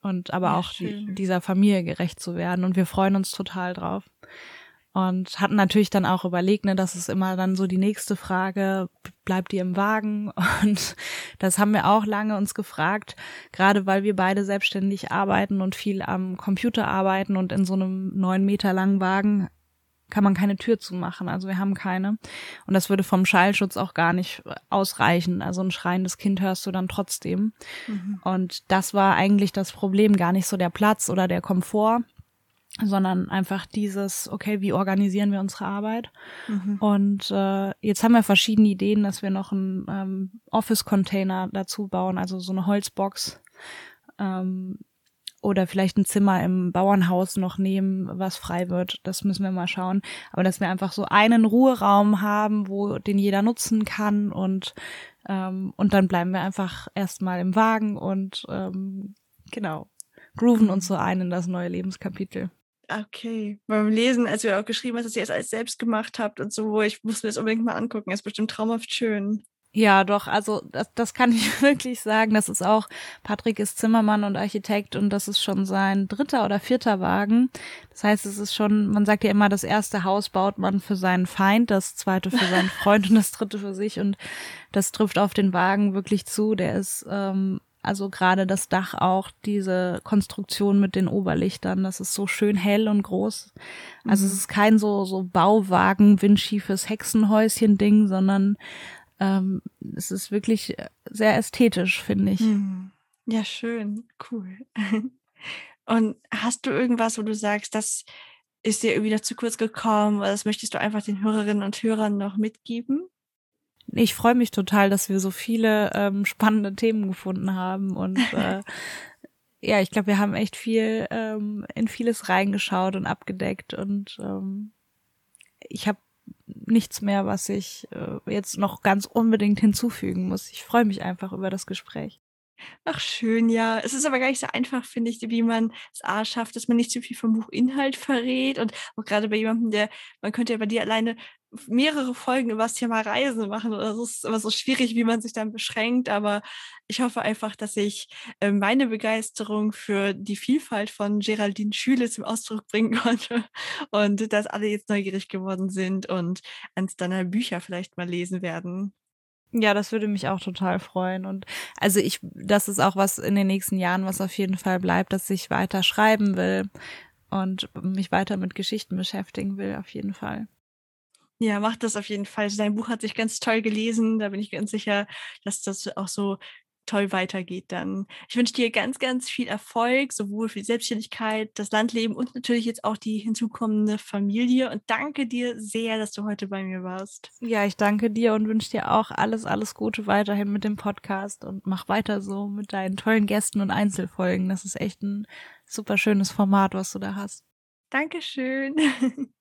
Speaker 2: und aber ja, auch schön. dieser Familie gerecht zu werden. Und wir freuen uns total drauf. Und hatten natürlich dann auch überlegt, ne, das ist immer dann so die nächste Frage, bleibt ihr im Wagen? Und das haben wir auch lange uns gefragt, gerade weil wir beide selbstständig arbeiten und viel am Computer arbeiten und in so einem neun Meter langen Wagen kann man keine Tür zumachen. Also wir haben keine. Und das würde vom Schallschutz auch gar nicht ausreichen. Also ein schreiendes Kind hörst du dann trotzdem. Mhm. Und das war eigentlich das Problem, gar nicht so der Platz oder der Komfort, sondern einfach dieses, okay, wie organisieren wir unsere Arbeit? Mhm. Und äh, jetzt haben wir verschiedene Ideen, dass wir noch einen ähm, Office-Container dazu bauen, also so eine Holzbox. Ähm, oder vielleicht ein Zimmer im Bauernhaus noch nehmen, was frei wird. Das müssen wir mal schauen. Aber dass wir einfach so einen Ruheraum haben, wo den jeder nutzen kann und ähm, und dann bleiben wir einfach erstmal im Wagen und ähm, genau grooven uns so ein in das neue Lebenskapitel.
Speaker 1: Okay. Beim Lesen, als du auch geschrieben hast, dass ihr es alles selbst gemacht habt und so, ich muss mir das unbedingt mal angucken. Ist bestimmt traumhaft schön.
Speaker 2: Ja, doch, also das, das kann ich wirklich sagen. Das ist auch, Patrick ist Zimmermann und Architekt und das ist schon sein dritter oder vierter Wagen. Das heißt, es ist schon, man sagt ja immer, das erste Haus baut man für seinen Feind, das zweite für seinen Freund und das dritte für sich. Und das trifft auf den Wagen wirklich zu. Der ist, ähm, also gerade das Dach auch, diese Konstruktion mit den Oberlichtern, das ist so schön hell und groß. Also mhm. es ist kein so, so Bauwagen, windschiefes Hexenhäuschen-Ding, sondern ähm, es ist wirklich äh, sehr ästhetisch, finde ich. Hm.
Speaker 1: Ja, schön, cool. Und hast du irgendwas, wo du sagst, das ist dir irgendwie noch zu kurz gekommen oder das möchtest du einfach den Hörerinnen und Hörern noch mitgeben?
Speaker 2: Ich freue mich total, dass wir so viele ähm, spannende Themen gefunden haben und äh, ja, ich glaube, wir haben echt viel ähm, in vieles reingeschaut und abgedeckt und ähm, ich habe nichts mehr, was ich äh, jetzt noch ganz unbedingt hinzufügen muss. Ich freue mich einfach über das Gespräch.
Speaker 1: Ach schön, ja. Es ist aber gar nicht so einfach, finde ich, wie man es A schafft, dass man nicht zu viel vom Buchinhalt verrät. Und auch gerade bei jemandem, der, man könnte ja bei dir alleine mehrere Folgen über das Thema Reisen machen. Oder ist immer so schwierig, wie man sich dann beschränkt. Aber ich hoffe einfach, dass ich äh, meine Begeisterung für die Vielfalt von Geraldine Schüle zum Ausdruck bringen konnte und dass alle jetzt neugierig geworden sind und eins deiner Bücher vielleicht mal lesen werden.
Speaker 2: Ja, das würde mich auch total freuen. Und also ich, das ist auch was in den nächsten Jahren, was auf jeden Fall bleibt, dass ich weiter schreiben will und mich weiter mit Geschichten beschäftigen will, auf jeden Fall.
Speaker 1: Ja, mach das auf jeden Fall. Dein Buch hat sich ganz toll gelesen. Da bin ich ganz sicher, dass das auch so toll weitergeht dann. Ich wünsche dir ganz, ganz viel Erfolg, sowohl für die Selbstständigkeit, das Landleben und natürlich jetzt auch die hinzukommende Familie. Und danke dir sehr, dass du heute bei mir warst.
Speaker 2: Ja, ich danke dir und wünsche dir auch alles, alles Gute weiterhin mit dem Podcast und mach weiter so mit deinen tollen Gästen und Einzelfolgen. Das ist echt ein super schönes Format, was du da hast.
Speaker 1: Dankeschön.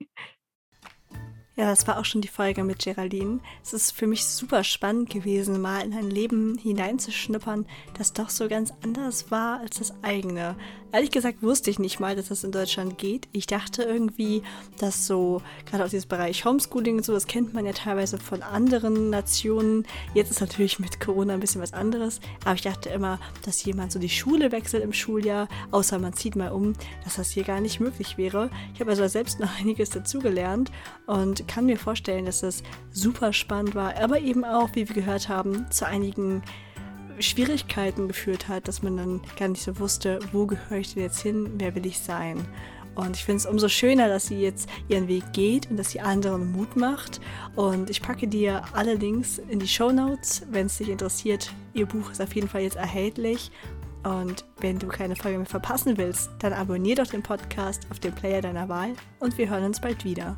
Speaker 1: Ja, das war auch schon die Folge mit Geraldine. Es ist für mich super spannend gewesen, mal in ein Leben hineinzuschnuppern, das doch so ganz anders war als das eigene. Ehrlich gesagt wusste ich nicht mal, dass das in Deutschland geht. Ich dachte irgendwie, dass so, gerade aus diesem Bereich Homeschooling und so, das kennt man ja teilweise von anderen Nationen. Jetzt ist natürlich mit Corona ein bisschen was anderes, aber ich dachte immer, dass jemand so die Schule wechselt im Schuljahr, außer man zieht mal um, dass das hier gar nicht möglich wäre. Ich habe also selbst noch einiges dazugelernt und kann mir vorstellen, dass das super spannend war, aber eben auch, wie wir gehört haben, zu einigen Schwierigkeiten geführt hat, dass man dann gar nicht so wusste, wo gehöre ich denn jetzt hin, wer will ich sein. Und ich finde es umso schöner, dass sie jetzt ihren Weg geht und dass sie anderen Mut macht. Und ich packe dir alle Links in die Show Notes, wenn es dich interessiert. Ihr Buch ist auf jeden Fall jetzt erhältlich. Und wenn du keine Folge mehr verpassen willst, dann abonnier doch den Podcast auf dem Player deiner Wahl und wir hören uns bald wieder.